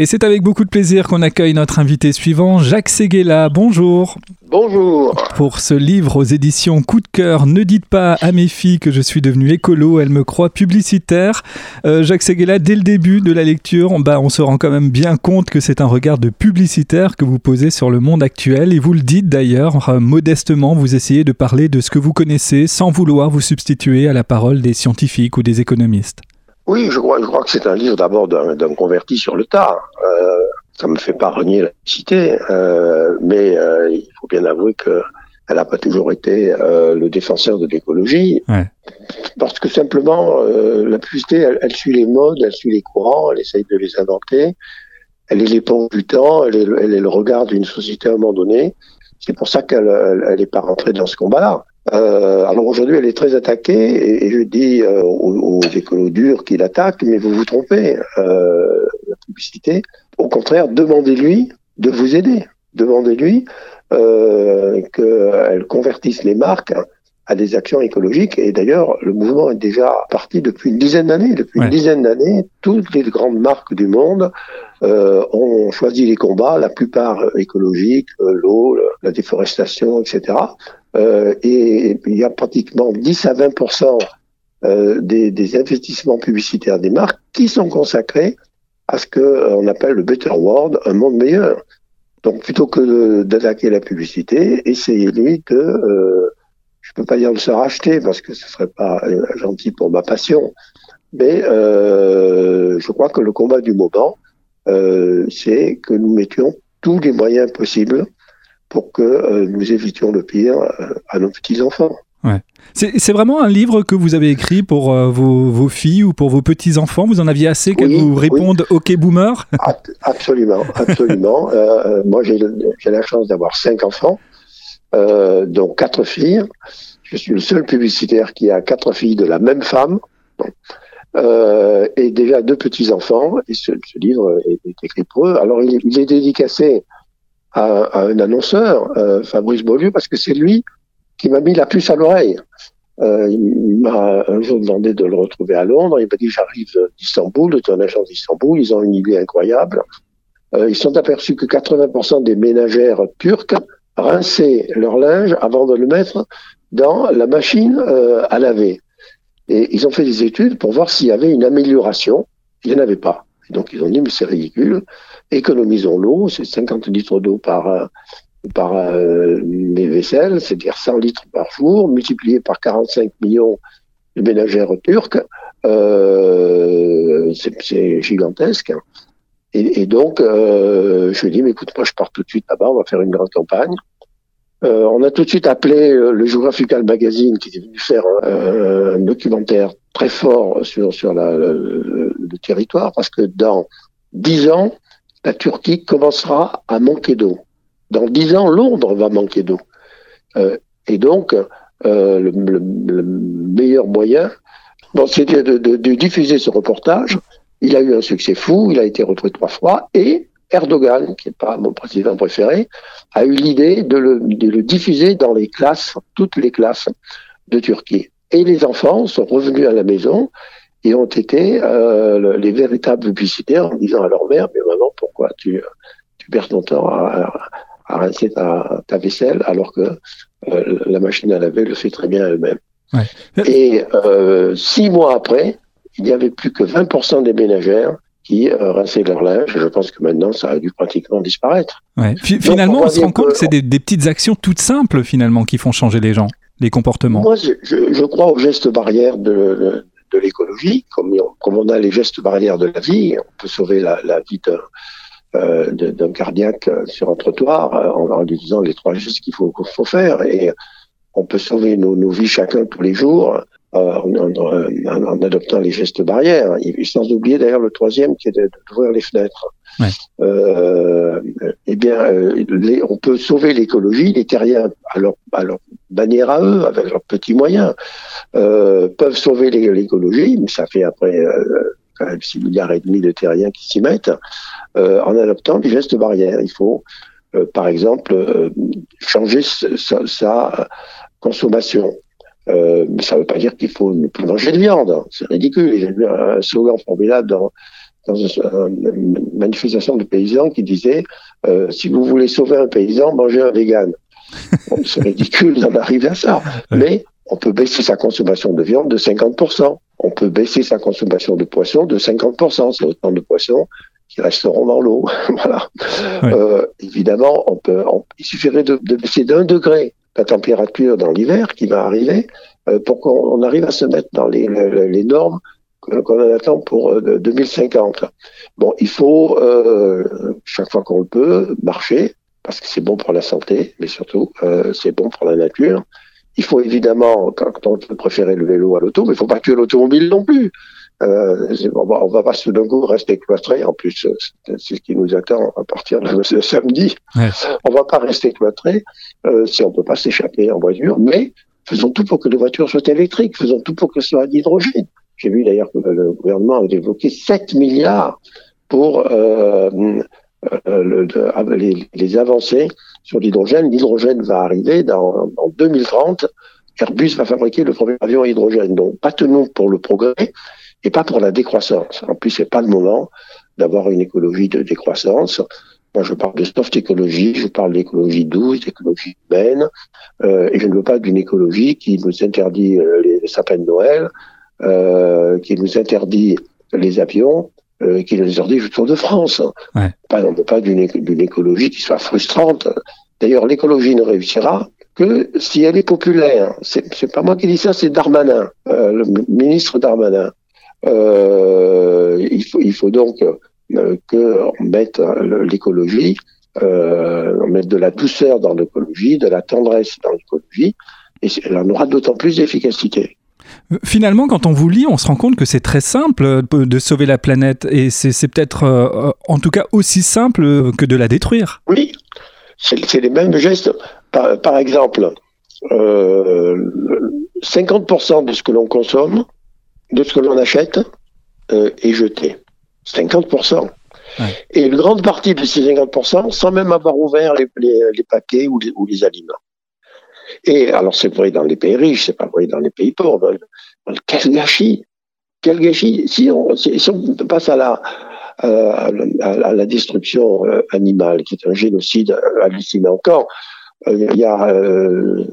Et c'est avec beaucoup de plaisir qu'on accueille notre invité suivant, Jacques Seguela. Bonjour. Bonjour. Pour ce livre aux éditions Coup de cœur, ne dites pas à mes filles que je suis devenu écolo, elles me croient publicitaire. Euh, Jacques Seguela, dès le début de la lecture, bah, on se rend quand même bien compte que c'est un regard de publicitaire que vous posez sur le monde actuel. Et vous le dites d'ailleurs, euh, modestement, vous essayez de parler de ce que vous connaissez sans vouloir vous substituer à la parole des scientifiques ou des économistes. Oui, je crois, je crois que c'est un livre d'abord d'un converti sur le tard. Euh, ça me fait pas renier la cité, euh, mais euh, il faut bien avouer que elle n'a pas toujours été euh, le défenseur de l'écologie, ouais. parce que simplement la publicité, elle, elle, suit les modes, elle suit les courants, elle essaye de les inventer. Elle est l'éponge du temps, elle est, elle est le regard d'une société à un moment donné. C'est pour ça qu'elle elle, est pas rentrée dans ce combat-là. Euh, alors aujourd'hui, elle est très attaquée et, je dis euh, aux, aux, écolos durs qui l'attaquent, mais vous vous trompez. Euh, la publicité, au contraire, demandez-lui de vous aider. Demandez-lui euh, qu'elle convertisse les marques à des actions écologiques. Et d'ailleurs, le mouvement est déjà parti depuis une dizaine d'années. Depuis ouais. une dizaine d'années, toutes les grandes marques du monde euh, ont choisi les combats, la plupart écologiques, l'eau, la déforestation, etc. Euh, et il y a pratiquement 10 à 20 euh, des, des, investissements publicitaires des marques qui sont consacrés à ce que euh, appelle le better world, un monde meilleur. Donc plutôt que d'attaquer la publicité, essayez-lui de, euh, je peux pas dire de se racheter parce que ce serait pas gentil pour ma passion, mais euh, je crois que le combat du moment, euh, c'est que nous mettions tous les moyens possibles pour que euh, nous évitions le pire euh, à nos petits-enfants. Ouais. C'est vraiment un livre que vous avez écrit pour euh, vos, vos, filles ou pour vos petits-enfants? Vous en aviez assez qu'elles oui, vous répondent oui. OK boomer Absolument, absolument. euh, moi, j'ai la chance d'avoir cinq enfants, euh, dont quatre filles. Je suis le seul publicitaire qui a quatre filles de la même femme. Et déjà deux petits-enfants. Et ce, ce, livre est, est, écrit pour eux. Alors, il, il est dédicacé à, un annonceur, euh, Fabrice Beaulieu, parce que c'est lui qui m'a mis la puce à l'oreille. Euh, il m'a un jour demandé de le retrouver à Londres. Il m'a dit j'arrive d'Istanbul, de ton agence d'Istanbul. Ils ont une idée incroyable. Euh, ils sont aperçus que 80% des ménagères turques rinçaient leur linge avant de le mettre dans la machine à laver. Et ils ont fait des études pour voir s'il y avait une amélioration. Il n'y en avait pas. Et donc ils ont dit mais c'est ridicule économisons l'eau, c'est 50 litres d'eau par par euh, mes vaisselles, c'est-à-dire 100 litres par jour, multiplié par 45 millions de ménagères turques, euh, c'est gigantesque. Et, donc, euh, je lui ai dit, mais écoute, moi je pars tout de suite là-bas, on va faire une grande campagne. Euh, on a tout de suite appelé le Geographical Magazine qui est venu faire un, documentaire très fort sur, sur le, le territoire, parce que dans dix ans, la Turquie commencera à manquer d'eau. Dans dix ans, Londres va manquer d'eau. Euh, et donc, euh, le, le, le, meilleur moyen, bon, c'était de, de, diffuser ce reportage. Il a eu un succès fou, il a été retrouvé trois fois, et Erdogan, qui n'est pas mon président préféré, a eu l'idée de le, de le diffuser dans les classes, toutes les classes de Turquie. Et les enfants sont revenus à la maison et ont été euh, les véritables publicitaires en disant à leur mère, mais maman, tu, tu perds ton temps à, rincer ta, ta, vaisselle alors que euh, la machine à laver le fait très bien elle-même. Ouais. Et euh, six mois après, il n'y avait plus que 20% des ménagères qui euh, rinçaient leur linge. Je pense que maintenant, ça a dû pratiquement disparaître. Ouais. Finalement, on, on se rend compte que, que c'est des, des, petites actions toutes simples, finalement, qui font changer les gens, les comportements. Moi, je, je crois aux gestes barrières de, de l'écologie, comme, comme, on a les gestes barrières de la vie, on peut sauver la, la vie d'un euh, cardiaque sur un trottoir euh, en, en lui disant les trois gestes qu'il faut, faut faire. Et on peut sauver nos, nos vies chacun tous les jours euh, en, en, en, adoptant les gestes barrières. Et sans oublier d'ailleurs le troisième qui est d'ouvrir les fenêtres. Ouais. Euh, eh bien, euh, les, on peut sauver l'écologie. Les terriens, à leur, à leur, manière à eux, avec leurs petits moyens, euh, peuvent sauver l'écologie, mais ça fait après euh, quand même 6 milliards et demi de terriens qui s'y mettent, euh, en adoptant des gestes barrières. Il faut, euh, par exemple, changer sa, sa consommation. Euh, mais ça ne veut pas dire qu'il faut ne plus manger de viande. C'est ridicule. J'ai vu un slogan formidable dans, dans une manifestation de paysans qui disait euh, si vous voulez sauver un paysan, mangez un vegan. c'est ridicule d'en arriver à ça. Mais on peut baisser sa consommation de viande de 50%. On peut baisser sa consommation de poisson de 50%. C'est autant de poissons qui resteront dans l'eau. voilà. Euh, évidemment, on peut, il suffirait de, de baisser d'un degré la température dans l'hiver qui va arriver euh, pour qu'on arrive à se mettre dans les, les, normes qu'on attend pour 2050. Euh, bon, il faut, euh, chaque fois qu'on le peut, marcher, parce que c'est bon pour la santé, mais surtout, euh, c'est bon pour la nature. Il faut évidemment, quand on peut préférer le vélo à l'auto, mais il faut pas tuer l'automobile non plus. Euh, on, va, on va pas tout d'un coup rester cloîtré. En plus, c'est ce qui nous attend à partir de ce samedi. Ouais. On va pas rester cloîtré euh, si on peut pas s'échapper en voiture, mais faisons tout pour que les voitures soient électriques, faisons tout pour qu'elles soient à l'hydrogène. J'ai vu d'ailleurs que le gouvernement avait évoqué 7 milliards pour euh, euh le, les, les, avancées sur l'hydrogène. L'hydrogène va arriver dans, en 2030. Airbus va fabriquer le premier avion à hydrogène. Donc, pas tenons pour le progrès, et pas pour la décroissance. En plus, c'est pas le moment d'avoir une écologie de décroissance. Moi, je parle de soft écologie, je parle d'écologie douce, d'écologie humaine, euh, et je ne veux pas d'une écologie qui nous interdit euh, les sapins de Noël, euh, qui nous interdit les avions, euh, qui nous interdit le Tour de France. Ouais. Pas, on ne veut pas d'une écologie qui soit frustrante. D'ailleurs, l'écologie ne réussira que si elle est populaire. C'est pas moi qui dis ça, c'est Darmanin, euh, le ministre Darmanin. Euh, il, faut, il faut donc euh, qu'on mette l'écologie, euh, on mette de la douceur dans l'écologie, de la tendresse dans l'écologie, et elle en aura d'autant plus d'efficacité. Finalement, quand on vous lit, on se rend compte que c'est très simple de sauver la planète et c'est peut-être euh, en tout cas aussi simple que de la détruire. Oui, c'est les mêmes gestes. Par, par exemple, euh, 50% de ce que l'on consomme de ce que l'on achète euh, est jeté. 50%. Ouais. Et une grande partie de ces 50%, sans même avoir ouvert les, les, les paquets ou les, ou les, aliments. Et alors c'est vrai dans les pays riches, c'est pas vrai dans les pays pauvres. Quel gâchis Quel gâchis Si on, passe à la, euh, destruction euh, animale, qui est un génocide hallucinant encore, euh, il y a euh,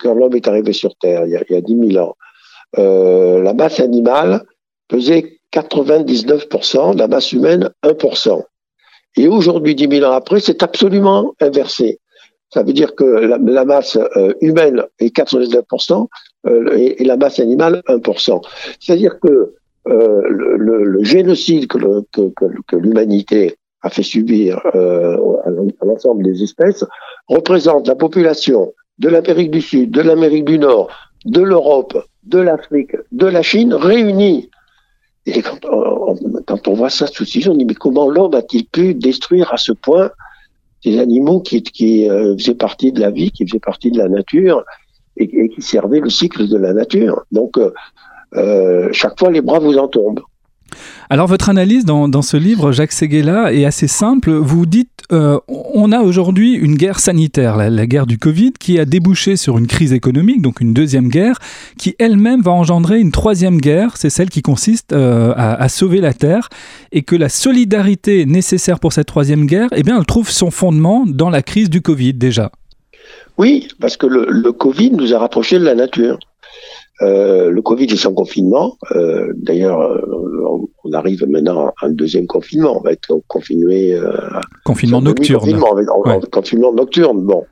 quand l'homme est arrivé sur Terre, il y a, il y a 10 000 ans, euh, la masse animale pesait 99%, la masse humaine 1%. Et aujourd'hui, 10 000 ans après, c'est absolument inversé. Ça veut dire que la, masse euh, humaine est 99% euh, et, la masse animale 1%. C'est-à-dire que euh, le, génocide que, l'humanité a fait subir à l'ensemble des espèces représente la population de l'Amérique du Sud, de l'Amérique du Nord, de l'Europe, de l'Afrique, de la Chine réunis. Et quand on, voit ça sous on dit mais comment l'homme a-t-il pu détruire à ce point des animaux qui, qui euh, faisaient partie de la vie, qui faisaient partie de la nature et, et qui servaient le cycle de la nature. Donc euh, euh chaque fois les bras vous en tombent. Alors votre analyse dans, ce livre, Jacques Seguela, est assez simple. Vous dites, euh, on a aujourd'hui une guerre sanitaire, la, guerre du Covid, qui a débouché sur une crise économique, donc une deuxième guerre, qui elle-même va engendrer une troisième guerre, c'est celle qui consiste euh, à, sauver la Terre, et que la solidarité nécessaire pour cette troisième guerre, eh bien, elle trouve son fondement dans la crise du Covid déjà. Oui, parce que le Covid nous a rapprochés de la nature. Euh, le Covid est sans confinement. Euh, D'ailleurs, euh, on arrive maintenant à un deuxième confinement. On va être confiné. Euh, confinement nocturne. Confinement, ouais. confinement nocturne. Bon,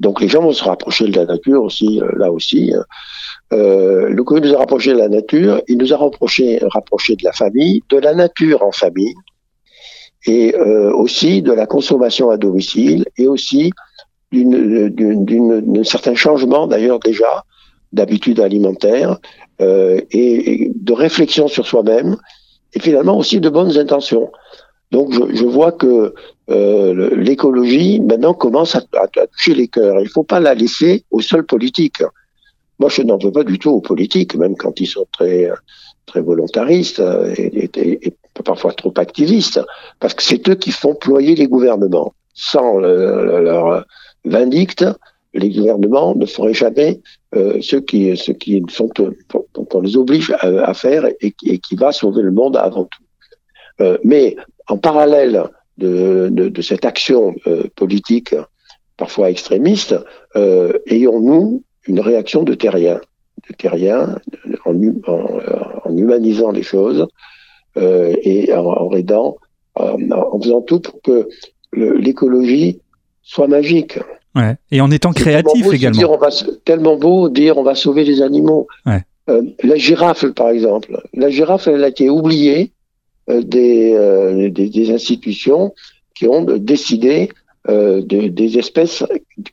donc les gens vont se rapprocher de la nature aussi, là aussi. Le Covid nous a rapproché de la nature. Il nous a rapproché, rapproché de la famille, de la nature en famille, et aussi de la consommation à domicile, et aussi d'un certain changement d'ailleurs déjà d'habitudes alimentaires euh, et, de réflexion sur soi-même et finalement aussi de bonnes intentions. Donc je, je vois que euh, l'écologie maintenant commence à, à, toucher les cœurs. Il ne faut pas la laisser aux seuls politiques. Moi, je n'en veux pas du tout aux politiques, même quand ils sont très très volontaristes et, et, et parfois trop activistes, parce que c'est eux qui font ployer les gouvernements. Sans le, le, leur vindicte, les gouvernements ne feraient jamais euh, ce qui, ce qui sont, qu'on les oblige à, faire et, qui va sauver le monde avant tout. mais en parallèle de, de, de cette action politique, parfois extrémiste, ayons-nous une réaction de terrien, de terrien, en, en, en humanisant les choses et en, en aidant, en faisant tout pour que l'écologie soit magique. Ouais. Et en étant créatif également. Dire, on va, tellement beau dire on va sauver les animaux. Ouais. Euh, la girafe, par exemple. La girafe, elle a été oubliée euh, des, euh, des, des, institutions qui ont décidé de, des espèces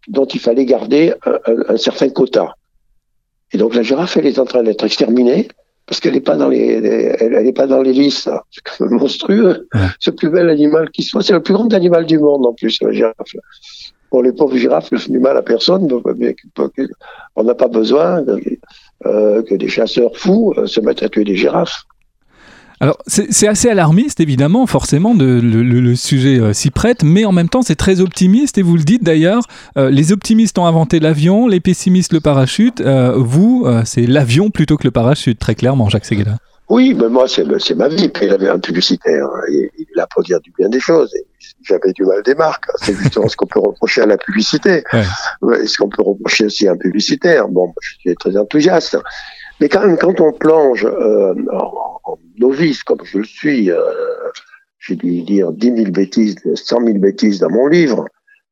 dont il fallait garder un, un, un, certain quota. Et donc la girafe, elle est en train d'être exterminée parce qu'elle n'est pas dans les, elle, elle est pas dans les listes. C'est quand même monstrueux. Ouais. Le plus bel animal qui soit. C'est le plus grand animal du monde en plus, la girafe. Pour les pauvres girafes, ne font du mal à personne. Donc, on n'a pas besoin euh, que des chasseurs fous euh, se mettent à tuer des girafes. Alors, c'est assez alarmiste, évidemment, forcément, de, le, le, sujet euh, s'y prête, mais en même temps, c'est très optimiste, et vous le dites d'ailleurs, euh, les optimistes ont inventé l'avion, les pessimistes le parachute, euh, vous, c'est l'avion plutôt que le parachute, très clairement, Jacques Seguela. Oui, mais moi, c'est ma vie. Puis il avait un publicitaire. Il, il a pour dire du bien des choses. J'avais du mal des marques. C'est justement ce qu'on peut reprocher à la publicité. Ouais. ce qu'on peut reprocher aussi à un publicitaire. Bon, je suis très enthousiaste. Mais quand même, quand on plonge euh, en, en, novice, comme je le suis, euh, j'ai dû dire 10 000 bêtises, 100 000 bêtises dans mon livre.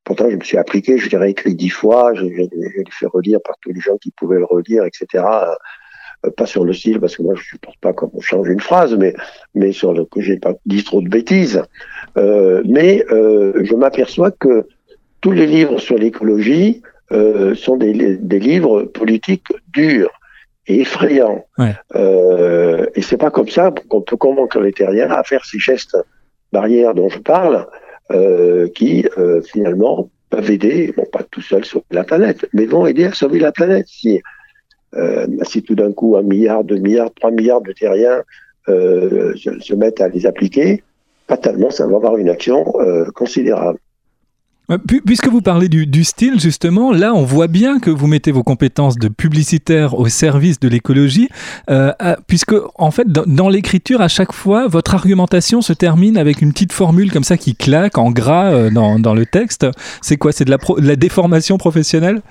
Pourtant, je me suis appliqué, je l'ai écrit dix fois, je, je, je l'ai fait relire par tous les gens qui pouvaient le relire, etc. Euh, pas sur le style, parce que moi, je supporte pas quand on change une phrase, mais, mais sur le que j'ai pas dit trop de bêtises. Euh, mais euh, je m'aperçois que tous les livres sur l'écologie sont des, des livres politiques durs et effrayant. Ouais. Euh, et c'est pas comme ça qu'on peut convaincre les terriens à faire ces gestes barrières dont je parle, euh, qui euh, finalement peuvent aider, bon pas tout seul sauver la planète, mais vont aider à sauver la planète. Si, euh, si tout d'un coup un milliard, deux milliards, trois milliards de terriens euh, se, se, mettent à les appliquer, fatalement ça va avoir une action euh, considérable. Puisque vous parlez du, du, style, justement, là, on voit bien que vous mettez vos compétences de publicitaire au service de l'écologie, euh, puisque, en fait, dans, dans l'écriture, à chaque fois, votre argumentation se termine avec une petite formule comme ça qui claque en gras euh, dans, dans, le texte. C'est quoi? C'est de, de, la déformation professionnelle?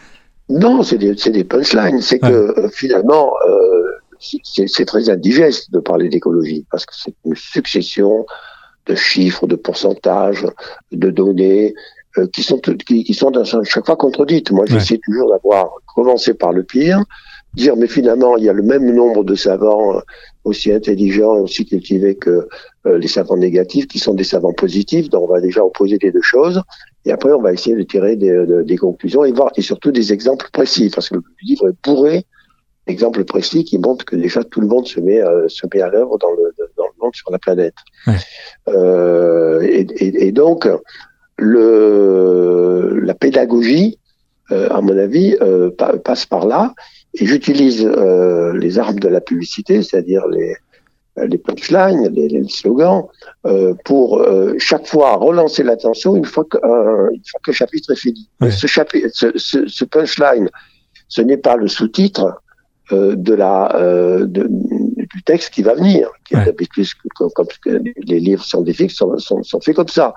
Non, c'est des, des, punchlines. C'est que, euh, finalement, c'est très indigeste de parler d'écologie, parce que c'est une succession de chiffres, de pourcentages, de données, euh, qui sont qui, qui, sont dans chaque fois contredites. Moi, j'essaie ouais. toujours d'avoir commencé par le pire, dire mais finalement il y a le même nombre de savants euh, aussi intelligents et aussi cultivés que euh, les savants négatifs, qui sont des savants positifs. Donc on va déjà opposer les deux choses, et après on va essayer de tirer des, de, des conclusions et voir et surtout des exemples précis, parce que le livre est bourré d'exemples précis qui montrent que déjà tout le monde se met euh, se met à l'œuvre dans le dans le monde sur la planète. Ouais. Et, et, et donc le, la pédagogie, euh, à mon avis, euh, passe par là. Et j'utilise euh, les armes de la publicité, c'est-à-dire les, les punchlines, les, les slogans, euh, pour euh, chaque fois relancer l'attention une fois que, une fois que le chapitre est fini. Ouais. Ce, chapitre, ce, ce, ce, punchline, ce n'est pas le sous-titre euh, de la de, du texte qui va venir, qui ouais. comme, comme, les livres scientifiques sont, sont, sont faits comme ça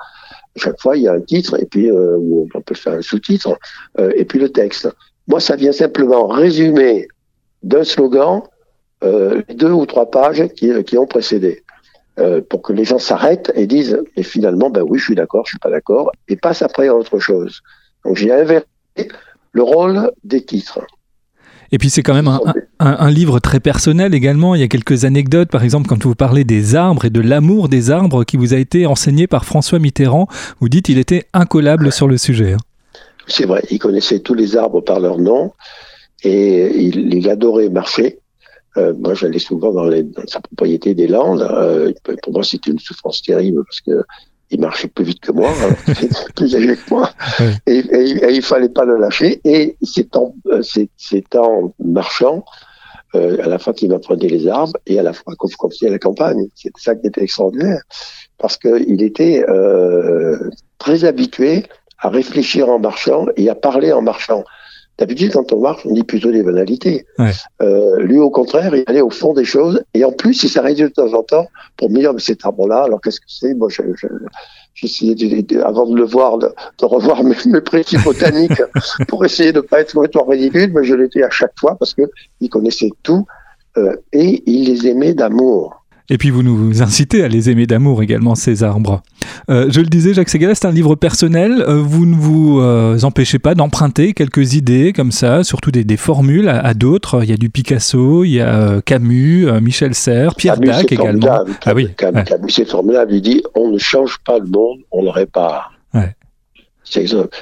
chaque fois, il y a un titre, et puis euh, on peut faire un sous-titre, euh, et puis le texte. Moi, ça vient simplement résumer d'un slogan euh, deux ou trois pages qui, qui ont précédé, euh, pour que les gens s'arrêtent et disent, et finalement, ben oui, je suis d'accord, je suis pas d'accord, et passent après à autre chose. Donc j'ai inversé le rôle des titres. Et puis c'est quand même un, un, un, livre très personnel également. Il y a quelques anecdotes, par exemple, quand vous parlez des arbres et de l'amour des arbres qui vous a été enseigné par François Mitterrand. Vous dites qu'il était incollable ouais. sur le sujet. Hein. C'est vrai, il connaissait tous les arbres par leur nom et il, il adorait marcher. Euh, moi, j'allais souvent dans, les, dans, sa propriété des Landes. Euh, pour moi, c'était une souffrance terrible parce que il marchait plus vite que moi, hein, plus âgé que moi, oui. et, et, et, il fallait pas le lâcher. Et c'est en, c'est en marchant, euh, à la fois qu'il m'apprenait les arbres et à la fois qu'on à la campagne. C'est ça qui était extraordinaire, parce qu'il était euh, très habitué à réfléchir en marchant et à parler en marchant. D'habitude, quand on marche, on dit plutôt des banalités. Euh, lui, au contraire, il allait au fond des choses. Et en plus, il s'arrêtait de temps en temps pour me dire, mais cet arbre-là, alors qu'est-ce que c'est? Moi, j'essayais, de, avant de le voir, de, revoir mes, mes précis botaniques pour essayer de ne pas être complètement ridicule, mais je l'étais à chaque fois parce que il connaissait tout euh, et il les aimait d'amour. Et puis vous nous incitez à les aimer d'amour également, ces arbres. Euh, je le disais, Jacques Segala, c'est un livre personnel. Euh, vous ne vous euh, empêchez pas d'emprunter quelques idées comme ça, surtout des, des formules à, d'autres. Il y a du Picasso, il y a Camus, Michel Serres, Pierre Dac également. Ah oui, Camus, c'est formidable. Il dit on ne change pas le monde, on le répare. Ouais.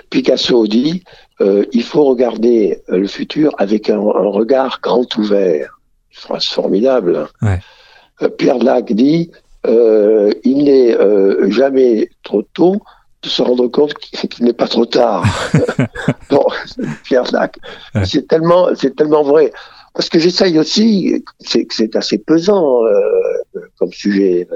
Picasso dit il faut regarder le futur avec un, un regard grand ouvert. Phrase formidable. Ouais. Euh, Pierre Lac dit euh, il n'est euh, jamais trop tôt de se rendre compte qu'il n'est pas trop tard. bon, Pierre Lac, c'est tellement, c'est tellement vrai. Parce que j'essaye aussi, c'est c'est assez pesant comme sujet.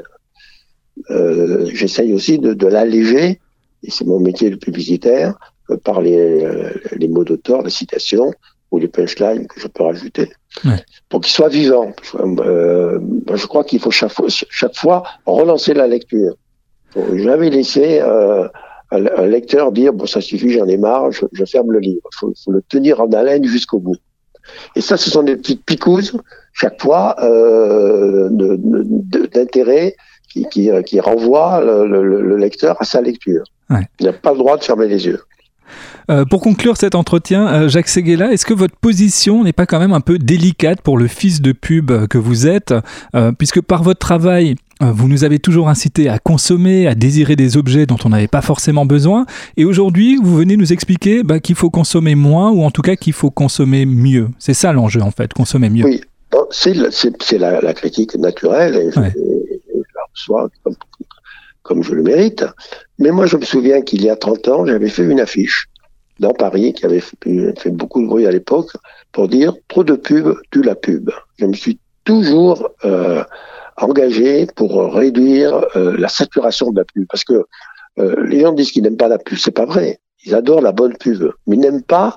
j'essaye aussi de, de l'alléger, et c'est mon métier de publicitaire, par les, les mots d'auteur, les citations ou les punchlines que je peux rajouter pour qu'il soit vivant. Euh, je crois qu'il faut chaque fois, chaque fois relancer la lecture. Faut jamais laisser euh, un, lecteur dire bon ça suffit, j'en ai marre, je, je, ferme le livre. Il faut, faut, le tenir en haleine jusqu'au bout. Et ça, ce sont des petites picouses chaque fois euh, d'intérêt qui, qui, qui renvoient le, le, le, lecteur à sa lecture. Ouais. Il n'a pas le droit de fermer les yeux. Euh, pour conclure cet entretien, euh, Jacques Seguela, est-ce que votre position n'est pas quand même un peu délicate pour le fils de pub que vous êtes, euh, puisque par votre travail, vous nous avez toujours incité à consommer, à désirer des objets dont on n'avait pas forcément besoin, et aujourd'hui, vous venez nous expliquer bah, qu'il faut consommer moins, ou en tout cas qu'il faut consommer mieux. C'est ça l'enjeu, en fait, consommer mieux. Oui, c'est la, la, critique naturelle, et je, la reçois comme, comme je le mérite. Mais moi, je me souviens qu'il y a 30 ans, j'avais fait une affiche dans Paris, qui avait fait beaucoup de bruit à l'époque, pour dire trop de pub tue la pub. Je me suis toujours euh, engagé pour réduire euh, la saturation de la pub, parce que euh, les gens disent qu'ils n'aiment pas la pub, c'est pas vrai. Ils adorent la bonne pub, mais ils n'aiment pas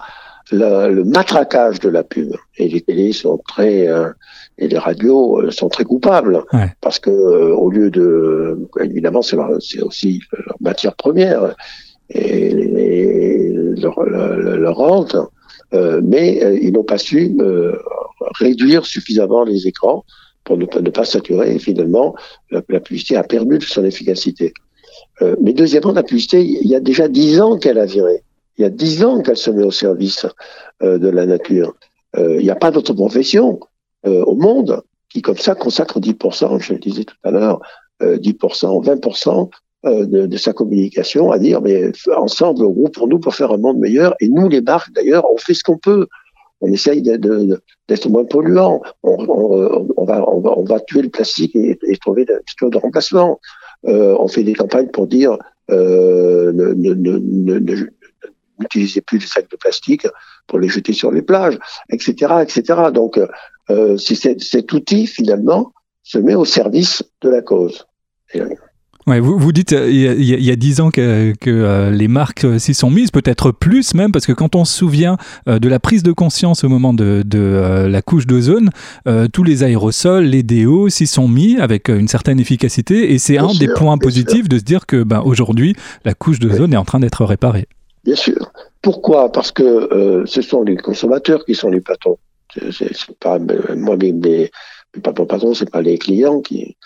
le matraquage de la pub. Et les télés sont très euh, et les radios euh, sont très coupables parce que euh, au lieu de évidemment c'est aussi leur matière première et, leur, leur, rente, mais ils n'ont pas su réduire suffisamment les écrans pour ne, pas saturer. Et finalement, la, la, publicité a perdu de son efficacité. mais deuxièmement, la publicité, il y a déjà dix ans qu'elle a viré. Il y a dix ans qu'elle se met au service euh, de la nature. Euh, il n'y a pas d'autre profession euh, au monde qui, comme ça, consacre 10%, je le disais tout à l'heure, 10%, 20% de, de, sa communication à dire, mais ensemble, pour nous pour faire un monde meilleur. Et nous, les marques, d'ailleurs, on fait ce qu'on peut. On essaye d'être moins polluant. On, on, on, va, on, va, on va tuer le plastique et, et trouver des de remplacement. Euh, on fait des campagnes pour dire euh, ne, ne, ne, n'utilisez plus les sacs de plastique pour les jeter sur les plages, etc., etc. Donc, euh, cet outil finalement se met au service de la cause. Ouais, vous, vous dites euh, il y a dix ans que, que euh, les marques s'y sont mises, peut-être plus même, parce que quand on se souvient de la prise de conscience au moment de, de la couche d'ozone, tous les aérosols, les déos s'y sont mis avec une certaine efficacité, et c'est un des points positifs de se dire que ben, aujourd'hui, la couche d'ozone est en train d'être réparée. Bien sûr. Pourquoi? Parce que euh, ce sont les consommateurs qui sont les patrons. C'est pas moi mes, mes, mes patrons, c'est pas les clients qui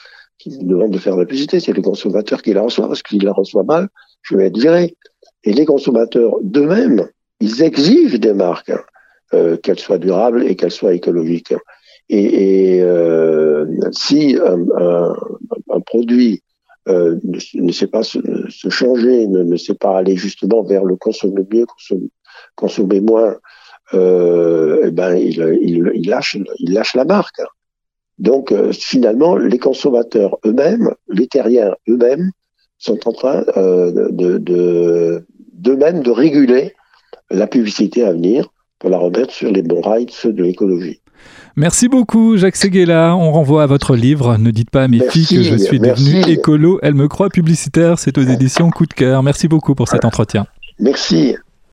qui me demandent de faire la publicité, c'est les consommateurs qui la reçoivent. Parce qu'ils la reçoivent mal, je vais être viré. Et les consommateurs d'eux-mêmes, ils exigent des marques, hein, euh, qu'elles soient durables et qu'elles soient écologiques. Et, euh, si un, produit euh, ne, sait pas se, changer, ne, sait pas aller justement vers le consommer mieux, consommer, moins, eh ben il lâche la marque. Donc euh, finalement, les consommateurs eux-mêmes, les terriens eux-mêmes, sont en train euh, de, de, d'eux-mêmes de réguler la publicité à venir pour la remettre sur les bons rails, ceux de l'écologie. Merci beaucoup, Jacques Seguela. On renvoie à votre livre. Ne dites pas à mes filles que je suis devenu écolo. Elle me croit publicitaire. C'est aux éditions Coup de cœur. Merci beaucoup pour cet entretien. Merci.